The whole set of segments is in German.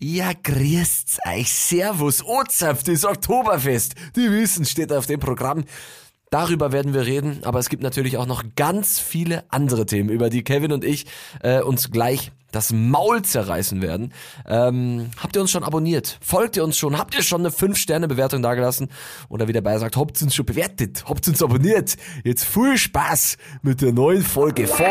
Ja, grüßt's euch. Servus. Ozapft ist Oktoberfest. Die Wissen steht auf dem Programm. Darüber werden wir reden, aber es gibt natürlich auch noch ganz viele andere Themen, über die Kevin und ich äh, uns gleich das Maul zerreißen werden. Ähm, habt ihr uns schon abonniert? Folgt ihr uns schon? Habt ihr schon eine 5-Sterne-Bewertung dagelassen? Oder wie der Bayer sagt, habt uns schon bewertet? Habt uns abonniert? Jetzt viel Spaß mit der neuen Folge von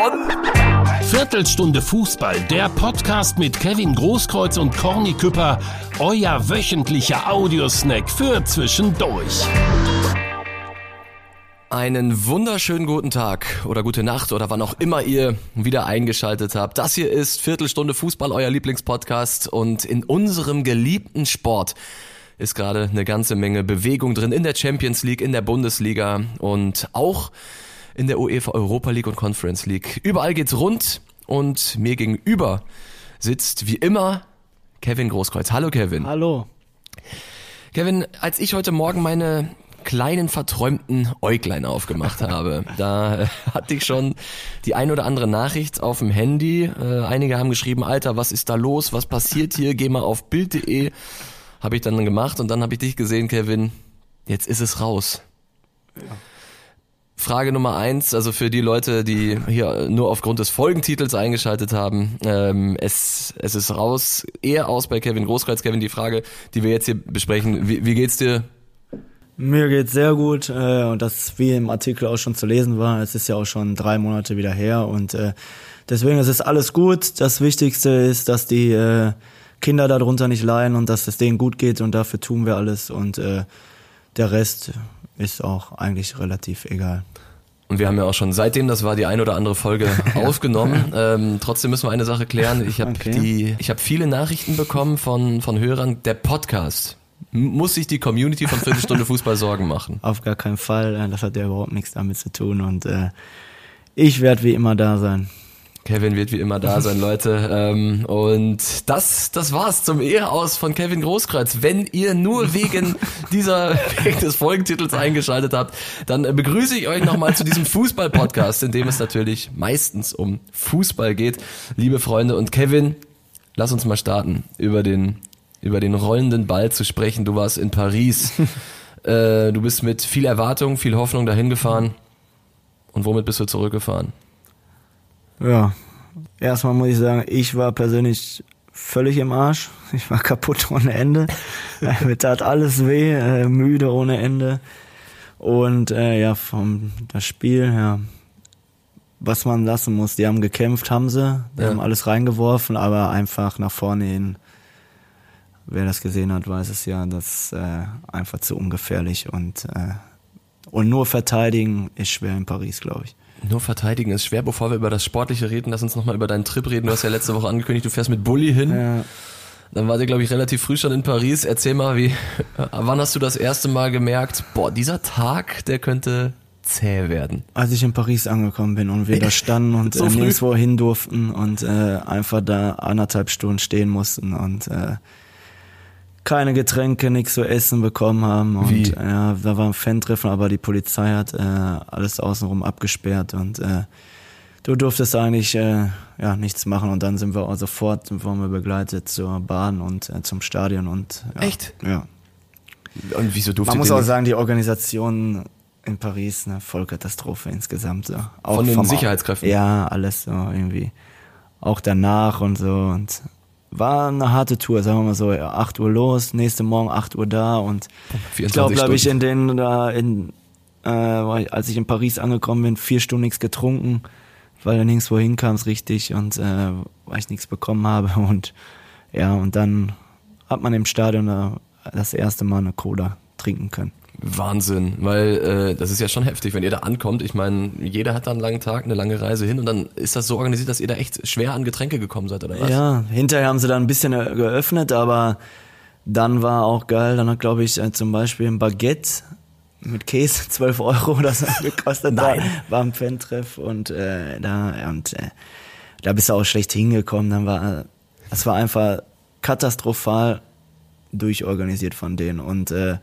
Viertelstunde Fußball, der Podcast mit Kevin Großkreuz und Corny Küpper, euer wöchentlicher Audiosnack für zwischendurch. Einen wunderschönen guten Tag oder gute Nacht oder wann auch immer ihr wieder eingeschaltet habt. Das hier ist Viertelstunde Fußball, euer Lieblingspodcast und in unserem geliebten Sport ist gerade eine ganze Menge Bewegung drin in der Champions League, in der Bundesliga und auch in der UEFA Europa League und Conference League. Überall geht's rund und mir gegenüber sitzt wie immer Kevin Großkreuz. Hallo Kevin. Hallo. Kevin, als ich heute Morgen meine kleinen verträumten Äuglein aufgemacht habe. Da äh, hatte ich schon die ein oder andere Nachricht auf dem Handy. Äh, einige haben geschrieben, Alter, was ist da los? Was passiert hier? Geh mal auf Bild.de. Habe ich dann gemacht und dann habe ich dich gesehen, Kevin. Jetzt ist es raus. Ja. Frage Nummer eins, also für die Leute, die hier nur aufgrund des Folgentitels eingeschaltet haben, ähm, es, es ist raus, eher aus bei Kevin Großkreuz. Kevin, die Frage, die wir jetzt hier besprechen, wie, wie geht's dir? Mir geht's sehr gut äh, und das wie im Artikel auch schon zu lesen war, es ist ja auch schon drei Monate wieder her und äh, deswegen ist es alles gut. Das Wichtigste ist, dass die äh, Kinder darunter nicht leiden und dass es denen gut geht und dafür tun wir alles und äh, der Rest ist auch eigentlich relativ egal. Und wir haben ja auch schon seitdem, das war die ein oder andere Folge aufgenommen. Ähm, trotzdem müssen wir eine Sache klären. Ich habe okay. die, ich habe viele Nachrichten bekommen von von Hörern. Der Podcast muss sich die Community von Viertelstunde Fußball Sorgen machen? Auf gar keinen Fall. Äh, das hat ja überhaupt nichts damit zu tun. Und äh, ich werde wie immer da sein. Kevin wird wie immer da sein, Leute. Ähm, und das, das war's zum Eheraus von Kevin Großkreuz. Wenn ihr nur wegen dieser, wegen des Folgentitels eingeschaltet habt, dann begrüße ich euch nochmal zu diesem Fußball-Podcast, in dem es natürlich meistens um Fußball geht. Liebe Freunde und Kevin, lass uns mal starten über den über den rollenden Ball zu sprechen. Du warst in Paris. äh, du bist mit viel Erwartung, viel Hoffnung dahin gefahren. Und womit bist du zurückgefahren? Ja, erstmal muss ich sagen, ich war persönlich völlig im Arsch. Ich war kaputt ohne Ende. Mir tat alles weh, äh, müde ohne Ende. Und äh, ja, vom das Spiel, ja, was man lassen muss. Die haben gekämpft, haben sie, die ja. haben alles reingeworfen, aber einfach nach vorne hin wer das gesehen hat, weiß es ja, das ist äh, einfach zu ungefährlich und, äh, und nur verteidigen ist schwer in Paris, glaube ich. Nur verteidigen ist schwer. Bevor wir über das Sportliche reden, lass uns nochmal über deinen Trip reden. Du hast ja letzte Woche angekündigt, du fährst mit Bulli hin. Ja. Dann war ihr, glaube ich, relativ früh schon in Paris. Erzähl mal, wie, wann hast du das erste Mal gemerkt, boah, dieser Tag, der könnte zäh werden? Als ich in Paris angekommen bin und wir da standen und so äh, nirgendwo hin durften und äh, einfach da anderthalb Stunden stehen mussten und äh, keine Getränke, nichts zu essen bekommen haben. Und Wie? ja, da war ein Fan-Treffen, aber die Polizei hat äh, alles außenrum abgesperrt und äh, du durftest eigentlich äh, ja nichts machen und dann sind wir auch sofort wurden wir begleitet zur Bahn und äh, zum Stadion und ja, echt? Ja. Und wieso durfte man muss auch sagen die Organisation in Paris eine Vollkatastrophe insgesamt so. Auch von den Sicherheitskräften? Ja alles so irgendwie. Auch danach und so und war eine harte Tour, sagen wir mal so, 8 Uhr los, nächste Morgen 8 Uhr da und ich glaube, glaube ich, in den, da in, äh, als ich in Paris angekommen bin, vier Stunden nichts getrunken, weil dann nirgendwo hinkam es richtig und äh, weil ich nichts bekommen habe und ja, und dann hat man im Stadion äh, das erste Mal eine Cola trinken können. Wahnsinn, weil äh, das ist ja schon heftig, wenn ihr da ankommt. Ich meine, jeder hat da einen langen Tag, eine lange Reise hin und dann ist das so organisiert, dass ihr da echt schwer an Getränke gekommen seid, oder was? Ja, hinterher haben sie da ein bisschen äh, geöffnet, aber dann war auch geil, dann hat glaube ich äh, zum Beispiel ein Baguette mit Käse 12 Euro oder so gekostet. Nein. War, war ein Fan-Treff und äh, da und äh, da bist du auch schlecht hingekommen. Dann war das war einfach katastrophal durchorganisiert von denen und äh,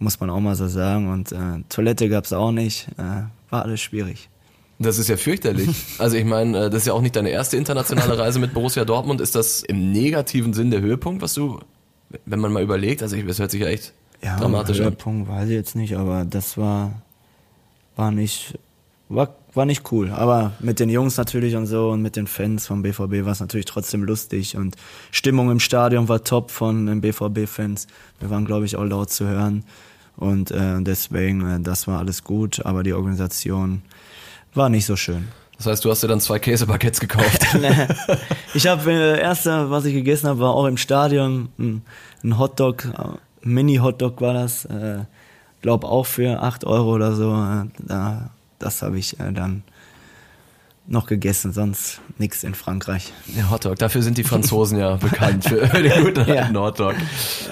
muss man auch mal so sagen. Und äh, Toilette gab es auch nicht. Äh, war alles schwierig. Das ist ja fürchterlich. Also ich meine, äh, das ist ja auch nicht deine erste internationale Reise mit Borussia Dortmund. Ist das im negativen Sinn der Höhepunkt, was du, wenn man mal überlegt? Also ich, das hört sich ja echt Ja, dramatisch an. Höhepunkt weiß ich jetzt nicht, aber das war, war nicht, war, war nicht cool. Aber mit den Jungs natürlich und so und mit den Fans vom BVB war es natürlich trotzdem lustig und Stimmung im Stadion war top von den BVB-Fans. Wir waren, glaube ich, auch laut zu hören und äh, deswegen, äh, das war alles gut, aber die Organisation war nicht so schön. Das heißt, du hast dir dann zwei Käsebaguettes gekauft. Ich habe äh, erste, was ich gegessen habe, war auch im Stadion ein, ein Hotdog, äh, Mini-Hotdog war das, äh, glaub auch für 8 Euro oder so. Äh, da, das habe ich äh, dann noch gegessen, sonst nichts in Frankreich. Der Hotdog, dafür sind die Franzosen ja bekannt für den guten Ja. Hotdog.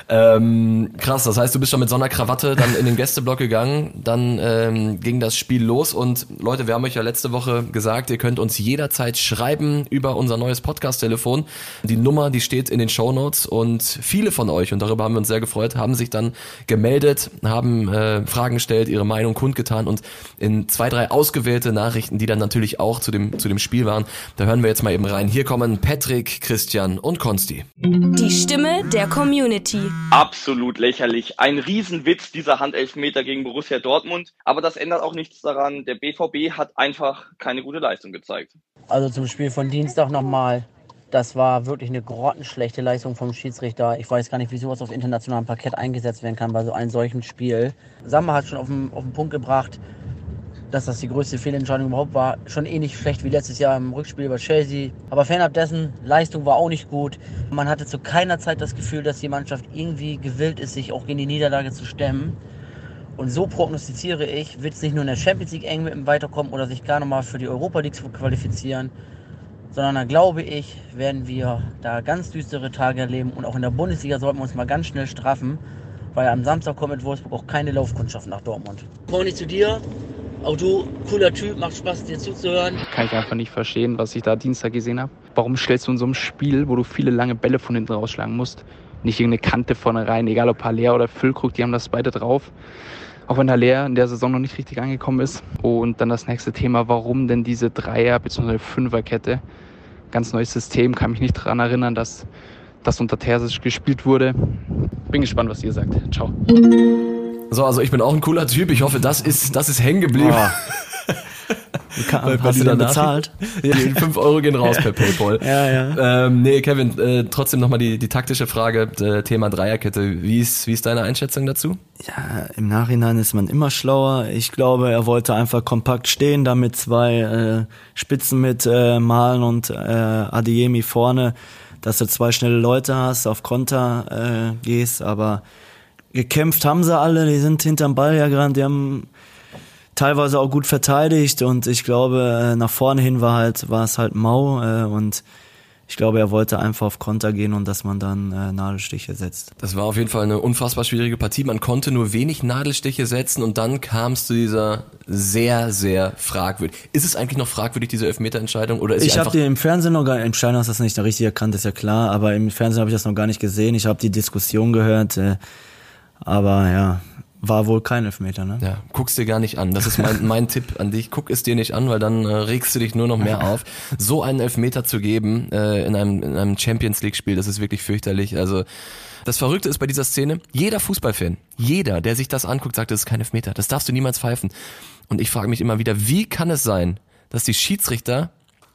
Ähm, krass, das heißt, du bist schon mit so einer Krawatte dann in den Gästeblock gegangen, dann ähm, ging das Spiel los und Leute, wir haben euch ja letzte Woche gesagt, ihr könnt uns jederzeit schreiben über unser neues Podcast-Telefon. Die Nummer, die steht in den Shownotes und viele von euch, und darüber haben wir uns sehr gefreut, haben sich dann gemeldet, haben äh, Fragen gestellt, ihre Meinung kundgetan und in zwei, drei ausgewählte Nachrichten, die dann natürlich auch zu dem, zu dem Spiel waren, da hören wir jetzt mal eben rein. Hier kommen Patrick, Christian und Konsti. Die Stimme der Community. absolut lächerlich. Ein Riesenwitz, dieser Handelfmeter gegen Borussia Dortmund. Aber das ändert auch nichts daran. Der BVB hat einfach keine gute Leistung gezeigt. Also zum Spiel von Dienstag nochmal. Das war wirklich eine grottenschlechte Leistung vom Schiedsrichter. Ich weiß gar nicht, wie sowas auf internationalem Parkett eingesetzt werden kann bei so einem solchen Spiel. Sammer hat schon auf den, auf den Punkt gebracht, dass das die größte Fehlentscheidung überhaupt war. Schon ähnlich schlecht wie letztes Jahr im Rückspiel bei Chelsea. Aber fernab dessen, Leistung war auch nicht gut. Man hatte zu keiner Zeit das Gefühl, dass die Mannschaft irgendwie gewillt ist, sich auch gegen die Niederlage zu stemmen. Und so prognostiziere ich, wird es nicht nur in der Champions League eng mit dem Weiterkommen oder sich gar nochmal für die Europa League qualifizieren, sondern da glaube ich, werden wir da ganz düstere Tage erleben und auch in der Bundesliga sollten wir uns mal ganz schnell straffen, weil am Samstag kommt mit Wolfsburg auch keine Laufkundschaft nach Dortmund. Nicht zu dir, auch du, cooler Typ, macht Spaß dir zuzuhören. kann ich einfach nicht verstehen, was ich da Dienstag gesehen habe. Warum stellst du in so einem Spiel, wo du viele lange Bälle von hinten rausschlagen musst, nicht irgendeine Kante vorne rein, egal ob Haller oder Füllkrug, die haben das beide drauf. Auch wenn Haller in der Saison noch nicht richtig angekommen ist. Und dann das nächste Thema, warum denn diese Dreier- bzw. Fünferkette? Ganz neues System, kann mich nicht daran erinnern, dass das unter Terzic gespielt wurde. Bin gespannt, was ihr sagt. Ciao. So, also ich bin auch ein cooler Typ. Ich hoffe, das ist, das ist hängen geblieben. Wie kann, hast du denn bezahlt? Ja, die 5 Euro gehen raus per Paypal. Ja, ja. Ähm, nee, Kevin, äh, trotzdem nochmal die, die taktische Frage, äh, Thema Dreierkette. Wie ist, wie ist deine Einschätzung dazu? Ja, im Nachhinein ist man immer schlauer. Ich glaube, er wollte einfach kompakt stehen, damit zwei äh, Spitzen mit äh, Malen und äh, Adiemi vorne, dass du zwei schnelle Leute hast, auf Konter äh, gehst. Aber gekämpft haben sie alle, die sind hinterm Ball ja gerannt, die haben teilweise auch gut verteidigt und ich glaube, äh, nach vorne hin war halt, war es halt mau äh, und ich glaube, er wollte einfach auf Konter gehen und dass man dann äh, Nadelstiche setzt. Das war auf jeden Fall eine unfassbar schwierige Partie. Man konnte nur wenig Nadelstiche setzen und dann kam es zu dieser sehr, sehr fragwürdig. Ist es eigentlich noch fragwürdig, diese Elfmeterentscheidung? Oder ist Ich habe die im Fernsehen noch gar im Stadion hast das nicht richtig erkannt, ist ja klar, aber im Fernsehen habe ich das noch gar nicht gesehen. Ich habe die Diskussion gehört, äh, aber ja, war wohl kein Elfmeter, ne? Ja, guck's dir gar nicht an. Das ist mein, mein Tipp an dich. Guck es dir nicht an, weil dann äh, regst du dich nur noch mehr auf. So einen Elfmeter zu geben äh, in, einem, in einem Champions League-Spiel, das ist wirklich fürchterlich. Also das Verrückte ist bei dieser Szene, jeder Fußballfan, jeder, der sich das anguckt, sagt, das ist kein Elfmeter. Das darfst du niemals pfeifen. Und ich frage mich immer wieder, wie kann es sein, dass die Schiedsrichter,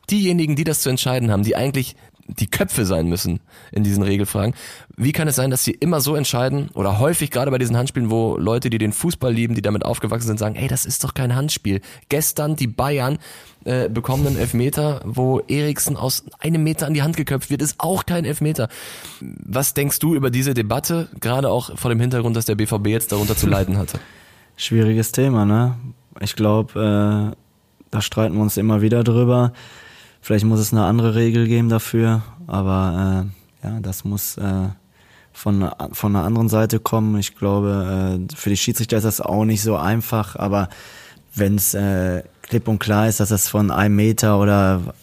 diejenigen, die das zu entscheiden haben, die eigentlich die Köpfe sein müssen in diesen Regelfragen. Wie kann es sein, dass sie immer so entscheiden oder häufig gerade bei diesen Handspielen, wo Leute, die den Fußball lieben, die damit aufgewachsen sind, sagen, ey, das ist doch kein Handspiel. Gestern die Bayern äh, bekommen einen Elfmeter, wo Eriksen aus einem Meter an die Hand geköpft wird, ist auch kein Elfmeter. Was denkst du über diese Debatte, gerade auch vor dem Hintergrund, dass der BVB jetzt darunter zu leiden hatte? Schwieriges Thema, ne? Ich glaube, äh, da streiten wir uns immer wieder drüber. Vielleicht muss es eine andere Regel geben dafür, aber äh, ja, das muss äh, von, von einer anderen Seite kommen. Ich glaube, äh, für die Schiedsrichter ist das auch nicht so einfach, aber wenn es äh, klipp und klar ist, dass das von einem Meter oder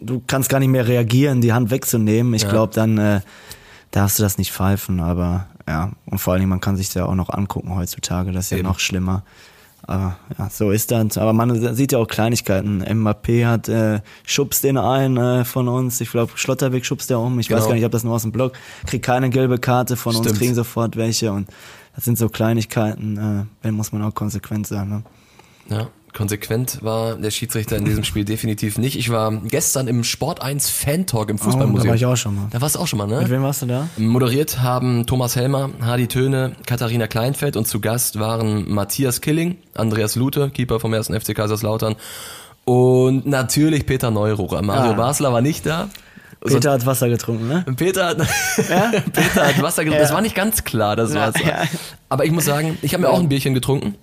du kannst gar nicht mehr reagieren, die Hand wegzunehmen, ich Ja. glaube, dann äh, darfst du das nicht pfeifen, aber ja, und vor allen Dingen, man kann sich ja auch noch angucken heutzutage, das ist ja Eben. noch schlimmer. Aber ja, so ist das. Aber man sieht ja auch Kleinigkeiten. Mbappé hat äh, schubst den ein äh, von uns. Ich glaube, Schlotterbeck schubst der um. Ich Genau. weiß gar nicht, ich habe das nur aus dem Blog. Kriegt keine gelbe Karte von uns, Stimmt. kriegen sofort welche. Und das sind so Kleinigkeiten. Äh, wenn muss man auch konsequent sein. Ne? Ja, konsequent war der Schiedsrichter in diesem Spiel definitiv nicht. Ich war gestern im Sport 1 Fan Talk im Oh, Fußballmuseum. da war ich auch schon mal. Da warst du auch schon mal, ne? Mit wem warst du da? Moderiert haben Thomas Helmer, Hardy Töne, Katharina Kleinfeld und zu Gast waren Matthias Killing, Andreas Lute, Keeper vom 1. FC Kaiserslautern und natürlich Peter Neururer. Mario Ah. Basler war nicht da. Peter hat Wasser getrunken, ne? Peter hat, Peter hat Wasser getrunken. Das war nicht ganz klar, das Ja, Wasser. ja. Aber ich muss sagen, ich habe mir auch ein Bierchen getrunken.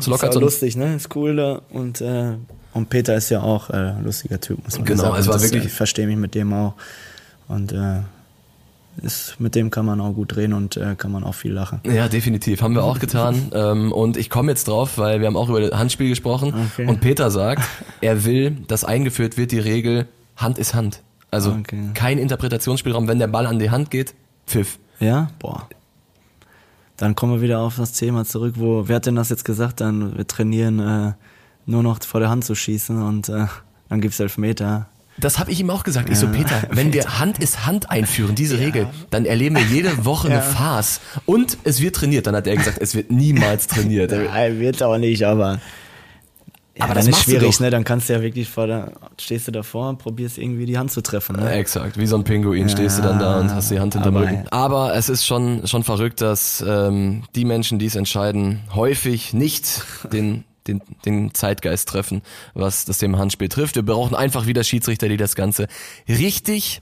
So locker ist so auch ein- lustig, ne? Ist cool da. Und, äh, und Peter ist ja auch äh, ein lustiger Typ, muss man Genau, sagen. es war wirklich- Ich verstehe mich mit dem auch. Und äh, ist, mit dem kann man auch gut reden und äh, kann man auch viel lachen. Ja, definitiv. Haben wir auch getan. ähm, und ich komme jetzt drauf, weil wir haben auch über das Handspiel gesprochen. Okay. Und Peter sagt, er will, dass eingeführt wird die Regel, Hand ist Hand. Also Okay. kein Interpretationsspielraum, wenn der Ball an die Hand geht, Pfiff. Ja? Boah. Dann kommen wir wieder auf das Thema zurück, wo, wer hat denn das jetzt gesagt? Dann wir trainieren äh, nur noch vor der Hand zu schießen und äh, dann gibt's Elfmeter. Das habe ich ihm auch gesagt. Ich so, Peter, wenn wir Hand ist Hand einführen, diese Regel, dann erleben wir jede Woche eine Farce. Und es wird trainiert. Dann hat er gesagt, es wird niemals trainiert. Ja, wird auch nicht, aber. Ja, Aber dann das ist schwierig, ne? Dann kannst du ja wirklich vor der, stehst du davor und probierst irgendwie die Hand zu treffen, ne? Exakt, wie so ein Pinguin stehst du dann da und hast die Hand hinterm aber- Rücken. Aber es ist schon, schon verrückt, dass ähm, die Menschen, die es entscheiden, häufig nicht den, den, den Zeitgeist treffen, was das Thema Handspiel trifft. Wir brauchen einfach wieder Schiedsrichter, die das Ganze richtig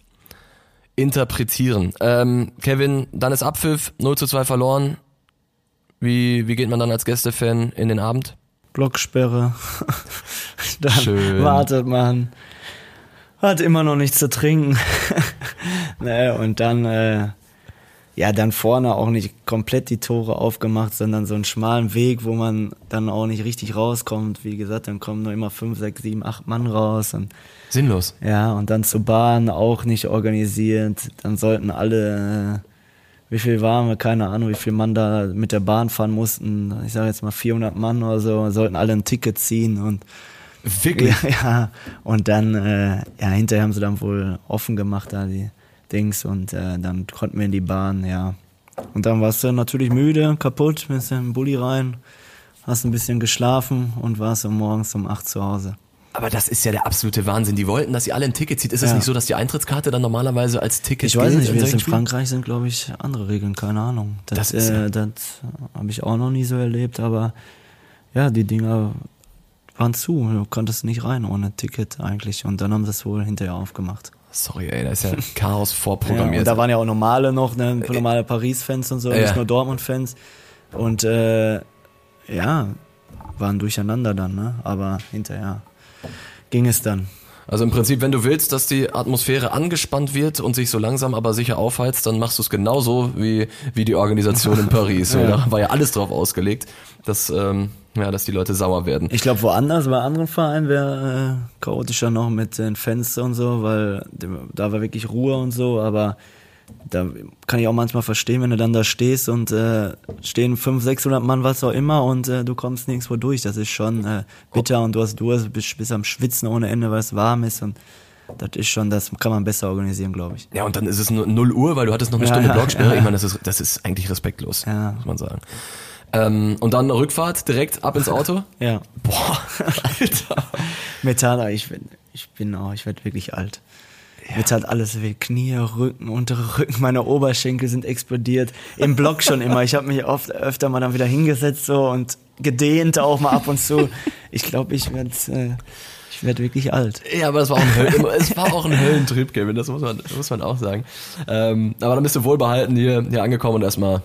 interpretieren. Ähm, Kevin, dann ist Abpfiff, 0 zu 2 verloren. Wie, wie geht man dann als Gästefan in den Abend? Blocksperre. dann Schön. wartet man. Hat immer noch nichts zu trinken. ne, und dann, äh, ja, dann vorne auch nicht komplett die Tore aufgemacht, sondern so einen schmalen Weg, wo man dann auch nicht richtig rauskommt. Wie gesagt, dann kommen nur immer fünf, sechs, sieben, acht Mann raus. Und Sinnlos. Ja, und dann zur Bahn auch nicht organisiert. Dann sollten alle, wie viel waren wir, keine Ahnung, wie viel Mann da mit der Bahn fahren mussten. Ich sage jetzt mal 400 Mann oder so, sollten alle ein Ticket ziehen und Wirklich? ja, ja. Und dann, äh, ja, hinterher haben sie dann wohl offen gemacht, da die Dings und äh, dann konnten wir in die Bahn, ja. Und dann warst du natürlich müde, kaputt, bist in den Bulli rein, hast ein bisschen geschlafen und warst um morgens um 8 zu Hause. Aber das ist ja der absolute Wahnsinn. Die wollten, dass ihr alle ein Ticket zieht. Ist es Ja. nicht so, dass die Eintrittskarte dann normalerweise als Ticket Ich weiß nicht, wie es in? Frankreich sind, glaube ich, andere Regeln, keine Ahnung. Das Das, ja- äh, das habe ich auch noch nie so erlebt, aber ja, die Dinger waren zu. Du konntest nicht rein ohne Ticket eigentlich. Und dann haben sie es wohl hinterher aufgemacht. Sorry, ey, da ist ja Chaos Ja, vorprogrammiert. und da waren ja auch normale noch, ne, normale Paris-Fans und so, Ja. nicht nur Dortmund-Fans. Und äh, ja, waren durcheinander dann, ne? Aber hinterher ging es dann. also im Prinzip, wenn du willst, dass die Atmosphäre angespannt wird und sich so langsam aber sicher aufheizt, dann machst du es genauso wie, wie die Organisation in Paris. Ja. Da war ja alles drauf ausgelegt, dass, ähm, ja, dass die Leute sauer werden. Ich glaube, woanders, bei anderen Vereinen wäre äh, chaotischer noch mit den Fans und so, weil da war wirklich Ruhe und so, aber da kann ich auch manchmal verstehen, wenn du dann da stehst und äh, stehen 500, 600 Mann, was auch immer und äh, du kommst nirgendwo durch. Das ist schon äh, bitter und du hast Durst, bist, bist am Schwitzen ohne Ende, weil es warm ist und das ist schon, das kann man besser organisieren, glaube ich. Ja, und dann ist es nur 0 Uhr, weil du hattest noch eine Ja, Stunde ja, Blocksperre. ja. Ich meine, das ist, das ist eigentlich respektlos, Ja. muss man sagen. Ähm, und dann Rückfahrt, direkt ab ins Auto. Ja. Boah, Alter. Metall, ich bin, ich bin auch, ich werde wirklich alt. Mir tat alles weh. Knie, Rücken, untere Rücken, meine Oberschenkel sind explodiert. Im Block schon immer. Ich habe mich oft öfter mal dann wieder hingesetzt so und gedehnt auch mal ab und zu. Ich glaube, ich werde äh, ich werd wirklich alt. Ja, aber es war auch ein, es war auch ein Höllentrip, Kevin, das muss man, das muss man auch sagen. Ähm, aber dann bist du wohlbehalten hier, hier angekommen und erstmal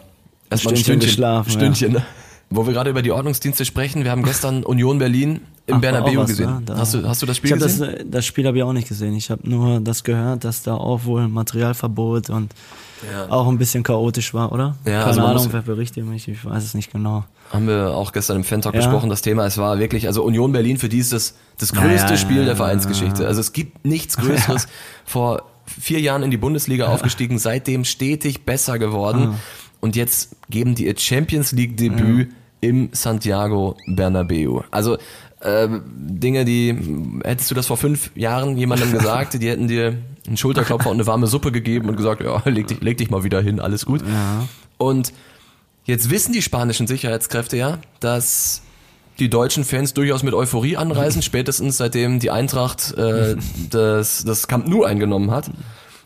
erstmal ein Stündchen Stündchen Stündchen, ne? Wo wir gerade über die Ordnungsdienste sprechen, wir haben gestern Union Berlin im Ach, Bernabeu was, gesehen. ne? Hast, du, hast du das Spiel ich hab gesehen? Das, äh, das Spiel habe ich auch nicht gesehen. Ich habe nur das gehört, dass da auch wohl Materialverbot und Ja. auch ein bisschen chaotisch war, oder? Ja, Keine also Ahnung, wer berichtet mich, ich weiß es nicht genau. Haben wir auch gestern im Fan-Talk Ja. besprochen, das Thema. Es war wirklich, also Union Berlin für die ist das, das größte ja, Spiel der Vereinsgeschichte. Also es gibt nichts Größeres. Vor vier Jahren in die Bundesliga aufgestiegen, seitdem stetig besser geworden. Ah. Und jetzt geben die ihr Champions League Debüt im Santiago Bernabeu. Also äh, Dinge, die hättest du das vor fünf Jahren jemandem gesagt, die hätten dir einen Schulterklopfer und eine warme Suppe gegeben und gesagt, ja, leg dich, leg dich mal wieder hin, alles gut. Ja. Und jetzt wissen die spanischen Sicherheitskräfte ja, dass die deutschen Fans durchaus mit Euphorie anreisen, spätestens seitdem die Eintracht äh, das, das Camp Nou eingenommen hat.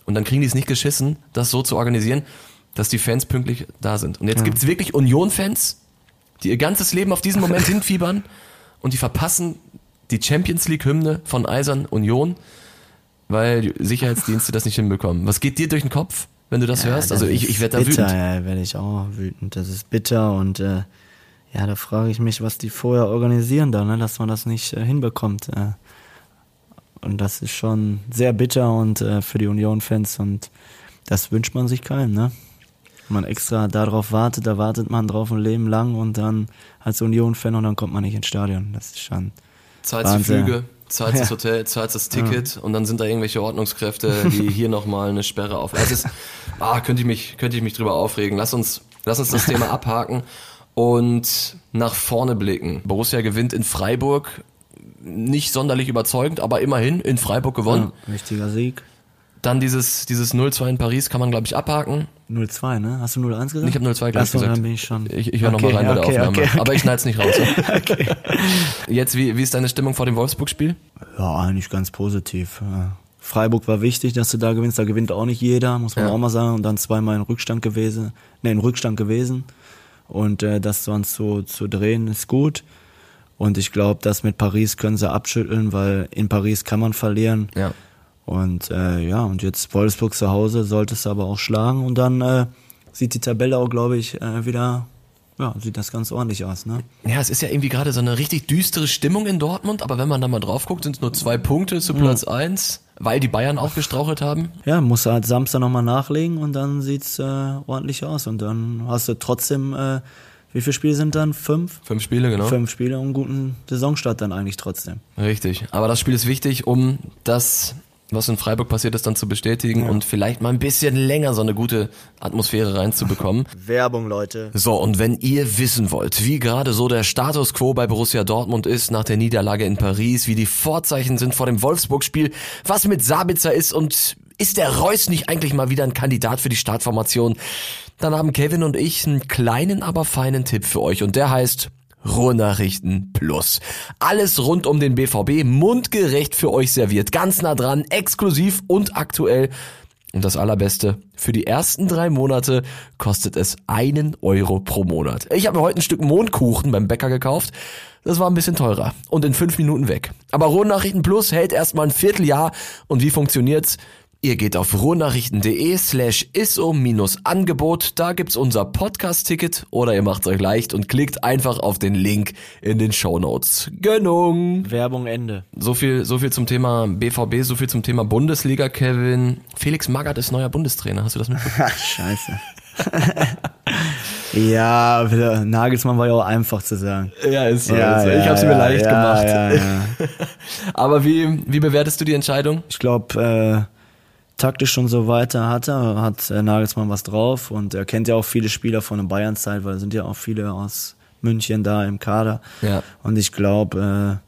Und dann kriegen die es nicht geschissen, das so zu organisieren, dass die Fans pünktlich da sind. Und jetzt gibt's wirklich Union-Fans, die ihr ganzes Leben auf diesen Moment hinfiebern und die verpassen die Champions League-Hymne von Eisern Union, weil die Sicherheitsdienste das nicht hinbekommen. Was geht dir durch den Kopf, wenn du das Ja, hörst? das Also ich, ich werde da bitter, wütend. Ja, werde ich auch wütend. Das ist bitter und äh, ja, da frage ich mich, was die vorher organisieren da, ne, dass man das nicht äh, hinbekommt. Äh. Und das ist schon sehr bitter und äh, für die Union-Fans und das wünscht man sich keinem, ne? Man extra darauf wartet, da wartet man drauf ein Leben lang und dann als Union-Fan und dann kommt man nicht ins Stadion. Das ist schon. Zahlst die. Flüge, zahlst das Ja. Hotel, zahlst das Ticket und dann sind da irgendwelche Ordnungskräfte, die hier nochmal eine Sperre auf. Also es ist, ah, könnte ich mich, könnte ich mich drüber aufregen. Lass uns, lass uns das Thema abhaken und nach vorne blicken. Borussia gewinnt in Freiburg. Nicht sonderlich überzeugend, aber immerhin in Freiburg gewonnen. Ja, wichtiger Sieg. Dann dieses, dieses 0-2 in Paris kann man, glaube ich, abhaken. 0-2, ne? Hast du 0-1 gesagt? Ich habe 0-2, glaube ich, Ach so, gesagt. dann bin ich schon. Ich, ich höre Okay, nochmal rein bei der okay, Aufnahme. okay, okay. Aber ich schneid's nicht raus. Ja? Jetzt, wie, wie ist deine Stimmung vor dem Wolfsburg-Spiel? Ja, eigentlich ganz positiv. Ja. Freiburg war wichtig, dass du da gewinnst. Da gewinnt auch nicht jeder, muss man Ja. auch mal sagen. Und dann zweimal in Rückstand gewesen, ne, in Rückstand gewesen. Und äh, das sonst so zu drehen ist gut. Und ich glaube, das mit Paris können sie abschütteln, weil in Paris kann man verlieren. Ja. Und äh, ja, und jetzt Wolfsburg zu Hause sollte es aber auch schlagen. Und dann äh, sieht die Tabelle auch, glaube ich, äh, wieder, ja, sieht das ganz ordentlich aus, ne? Ja, es ist ja irgendwie gerade so eine richtig düstere Stimmung in Dortmund, aber wenn man da mal drauf guckt, sind es nur zwei Punkte zu Platz eins, weil die Bayern auch gestrauchelt haben. Ja, musst du halt Samstag nochmal nachlegen und dann sieht's äh, ordentlich aus. Und dann hast du trotzdem, äh, wie viele Spiele sind dann? Fünf? Fünf Spiele, genau. Fünf Spiele und einen guten Saisonstart dann eigentlich trotzdem. Richtig. Aber das Spiel ist wichtig, um das, was in Freiburg passiert ist, dann zu bestätigen und vielleicht mal ein bisschen länger so eine gute Atmosphäre reinzubekommen. Werbung, Leute. So, und wenn ihr wissen wollt, wie gerade so der Status quo bei Borussia Dortmund ist nach der Niederlage in Paris, wie die Vorzeichen sind vor dem Wolfsburg-Spiel, was mit Sabitzer ist und ist der Reus nicht eigentlich mal wieder ein Kandidat für die Startformation, dann haben Kevin und ich einen kleinen, aber feinen Tipp für euch und der heißt Ruhrnachrichten Plus. Alles rund um den BVB mundgerecht für euch serviert, ganz nah dran, exklusiv und aktuell. Und das Allerbeste, für die ersten drei Monate kostet es einen Euro pro Monat. Ich habe mir heute ein Stück Mondkuchen beim Bäcker gekauft. Das war ein bisschen teurer und in fünf Minuten weg. Aber Ruhrnachrichten Plus hält erstmal ein Vierteljahr. Und wie funktioniert's? Ihr geht auf ruhrnachrichten.de slash ISO-Angebot, da gibt's unser Podcast-Ticket oder ihr macht's euch leicht und klickt einfach auf den Link in den Shownotes. Gönnung! Werbung Ende. So viel, so viel zum Thema BVB, so viel zum Thema Bundesliga, Kevin. Felix Magath ist neuer Bundestrainer, hast du das mitbekommen? Ach, scheiße. ja, Nagelsmann war ja auch einfach zu sagen. ja, ist ja, ja, ja, ja, Ja, ja. Aber wie, wie bewertest du die Entscheidung? Ich glaube, äh, taktisch schon so weiter hat er, hat äh, Nagelsmann was drauf und er kennt ja auch viele Spieler von der Bayern-Zeit, weil sind ja auch viele aus München da im Kader. Ja. Und ich glaube,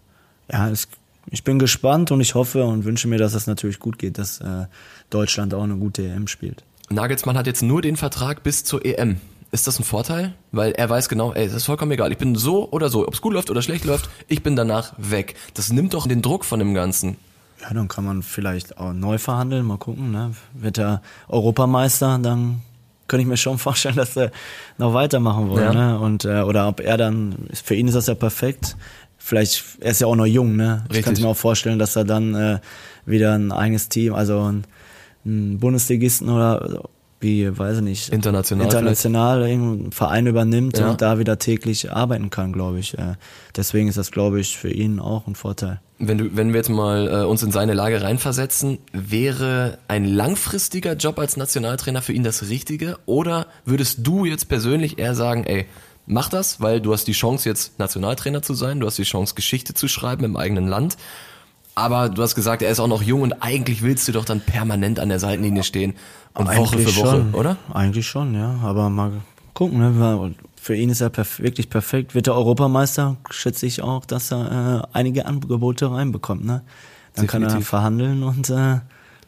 äh, ja, es, ich bin gespannt und ich hoffe und wünsche mir, dass es natürlich gut geht, dass äh, Deutschland auch eine gute EM spielt. Nagelsmann hat jetzt nur den Vertrag bis zur EM. Ist das ein Vorteil? Weil er weiß genau, ey, es ist vollkommen egal. Ich bin so oder so, ob es gut läuft oder schlecht läuft, ich bin danach weg. Das nimmt doch den Druck von dem Ganzen. Ja, dann kann man vielleicht auch neu verhandeln, mal gucken. Ne? Wird er Europameister, dann könnte ich mir schon vorstellen, dass er noch weitermachen will. Ja. Ne? Und, äh, oder ob er dann, für ihn ist das ja perfekt. Vielleicht, er ist ja auch noch jung, ne? Ich kann Richtig. mir auch vorstellen, dass er dann äh, wieder ein eigenes Team, also ein, ein Bundesligisten oder wie, weiß ich nicht, International international irgendeinen Verein übernimmt Ja. und da wieder täglich arbeiten kann, glaube ich. Äh, deswegen ist das, glaube ich, für ihn auch ein Vorteil. Wenn, du, wenn wir jetzt mal äh, uns in seine Lage reinversetzen, wäre ein langfristiger Job als Nationaltrainer für ihn das Richtige? Oder würdest du jetzt persönlich eher sagen, ey, mach das, weil du hast die Chance jetzt Nationaltrainer zu sein, du hast die Chance Geschichte zu schreiben im eigenen Land, aber du hast gesagt, er ist auch noch jung und eigentlich willst du doch dann permanent an der Seitenlinie stehen und Woche Eigentlich für Woche, schon. oder? Eigentlich schon, ja. Aber mal gucken, ne? Für ihn ist er perf wirklich perfekt. Wird er Europameister, schätze ich auch, dass er äh, einige Angebote reinbekommt. Ne? Dann kann er Definitiv. verhandeln und äh,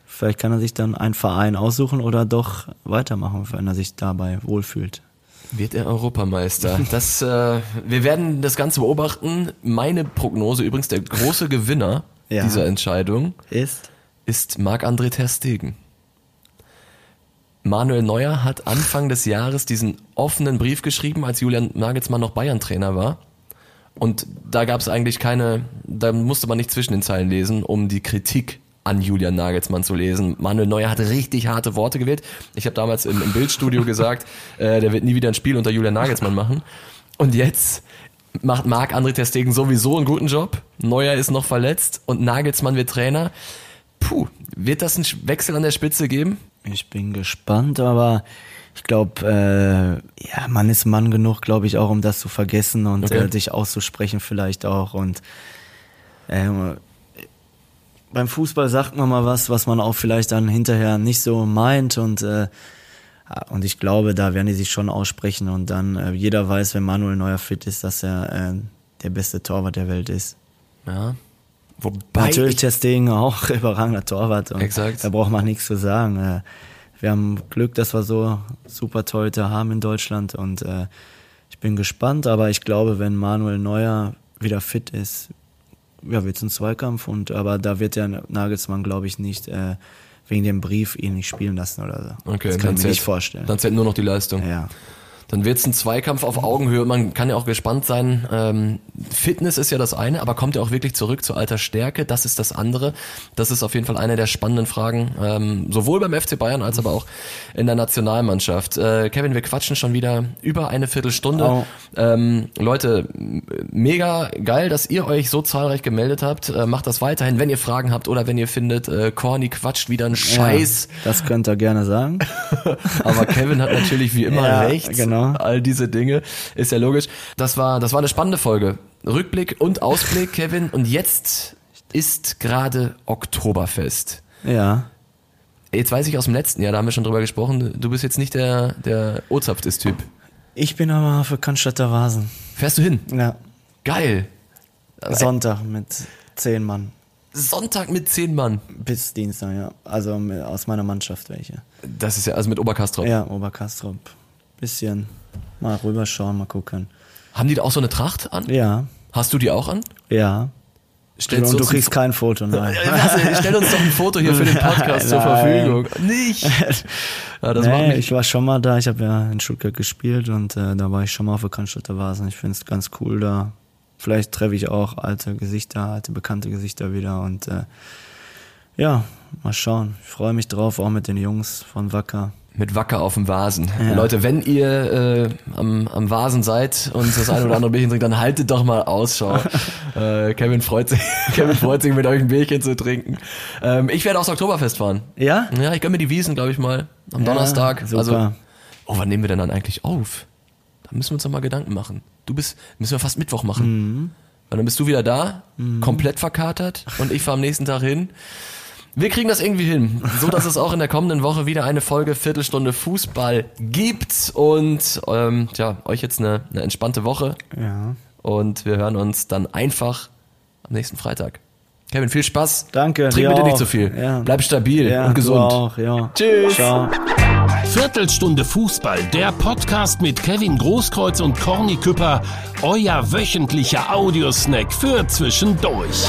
vielleicht kann er sich dann einen Verein aussuchen oder doch weitermachen, wenn er sich dabei wohlfühlt. Wird er Europameister? Das, äh, wir werden das Ganze beobachten. Meine Prognose übrigens, der große Gewinner Ja. dieser Entscheidung Ist? ist Marc-André Ter Stegen. Manuel Neuer hat Anfang des Jahres diesen offenen Brief geschrieben, als Julian Nagelsmann noch Bayern-Trainer war. Und da gab es eigentlich keine, da musste man nicht zwischen den Zeilen lesen, um die Kritik an Julian Nagelsmann zu lesen. Manuel Neuer hat richtig harte Worte gewählt. Ich habe damals im, im Bildstudio gesagt, äh, der wird nie wieder ein Spiel unter Julian Nagelsmann machen. Und jetzt macht Marc-André Ter Stegen sowieso einen guten Job. Neuer ist noch verletzt und Nagelsmann wird Trainer. Puh, wird das einen Wechsel an der Spitze geben? Ich bin gespannt, aber ich glaube, äh, ja, man ist Mann genug, glaube ich, auch, um das zu vergessen und Okay. äh, sich auszusprechen vielleicht auch. Und äh, beim Fußball sagt man mal was, was man auch vielleicht dann hinterher nicht so meint und äh, und ich glaube, da werden die sich schon aussprechen und dann äh, jeder weiß, wenn Manuel Neuer fit ist, dass er äh, der beste Torwart der Welt ist. Ja. Wobei Natürlich Stegen auch überragender Torwart. Exakt. Da braucht man nichts zu sagen. Äh, Wir haben Glück, dass wir so super Torhüter haben in Deutschland und äh, ich bin gespannt, aber ich glaube, wenn Manuel Neuer wieder fit ist, ja, wird es ein Zweikampf und aber da wird der Nagelsmann, glaube ich, nicht äh, wegen dem Brief ihn nicht spielen lassen oder so. Okay, das kann ich mir nicht vorstellen. Dann zählt nur noch die Leistung. ja. Dann wird es ein Zweikampf auf Augenhöhe. Man kann ja auch gespannt sein. Ähm, Fitness ist ja das eine, aber kommt er auch wirklich zurück zu alter Stärke? Das ist das andere. Das ist auf jeden Fall eine der spannenden Fragen, ähm, sowohl beim FC Bayern als aber auch in der Nationalmannschaft. Äh, Kevin, wir quatschen schon wieder über eine Viertelstunde. Oh. Ähm, Leute, mega geil, dass ihr euch so zahlreich gemeldet habt. Äh, macht das weiterhin, wenn ihr Fragen habt oder wenn ihr findet, äh, Corny quatscht wieder einen Scheiß. Ja, das könnt ihr gerne sagen. Aber Kevin hat natürlich wie immer Ja, recht. genau. All diese Dinge ist ja logisch. Das war, das war eine spannende Folge. Rückblick und Ausblick, Kevin. Und jetzt ist gerade Oktoberfest. Ja. Jetzt weiß ich aus dem letzten Jahr, da haben wir schon drüber gesprochen, du bist jetzt nicht der, der Ozapftes-Typ. Ich bin aber für Cannstatter Vasen. Fährst du hin? Ja. Geil. Sonntag mit zehn Mann. Sonntag mit zehn Mann. Bis Dienstag, ja. Also aus meiner Mannschaft welche. Das ist ja, also mit Oberkastrop. Ja, Oberkastrop. Bisschen mal rüberschauen, mal gucken. Haben die da auch so eine Tracht an? Ja, Hast du die auch an? ja. Stellst Und du kriegst ein kein Foto, nein. Was? Stell uns doch ein Foto hier für den Podcast zur. Verfügung. Nicht. Ja, das macht nee, mich ich war schon mal da. Ich habe ja in Stuttgart gespielt und äh, da war ich schon mal auf der Cannstatter Vasen. Ich finde es ganz cool da. Vielleicht treffe ich auch alte Gesichter, alte bekannte Gesichter wieder und äh, ja, mal schauen. Ich freue mich drauf, auch mit den Jungs von Wacker. Mit Wacker auf dem Vasen. Ja. Leute, wenn ihr äh, am, am Vasen seid und das eine oder andere Bierchen trinkt, dann haltet doch mal Ausschau. äh, Kevin freut sich, Kevin freut sich, mit euch ein Bierchen zu trinken. Ähm, ich werde aufs Oktoberfest fahren. Ja? Ja, ich gönn mir die Wiesen, glaube ich mal, am Donnerstag. super. Also, oh, wann nehmen wir denn dann eigentlich auf? Da müssen wir uns doch mal Gedanken machen. Du bist, müssen wir fast Mittwoch machen. Mhm. Weil dann bist du wieder da, komplett verkatert und ich fahre am nächsten Tag hin. Wir kriegen das irgendwie hin, so dass es auch in der kommenden Woche wieder eine Folge Viertelstunde Fußball gibt und ähm, tja, euch jetzt eine, eine entspannte Woche Ja. und wir hören uns dann einfach am nächsten Freitag. Kevin, viel Spaß. Danke, Trink bitte nicht auch. zu viel. Ja. Bleib stabil Ja, und gesund. Auch, ja. Tschüss. Ciao. Viertelstunde Fußball, der Podcast mit Kevin Großkreuz und Corny Küpper, euer wöchentlicher Audiosnack für zwischendurch.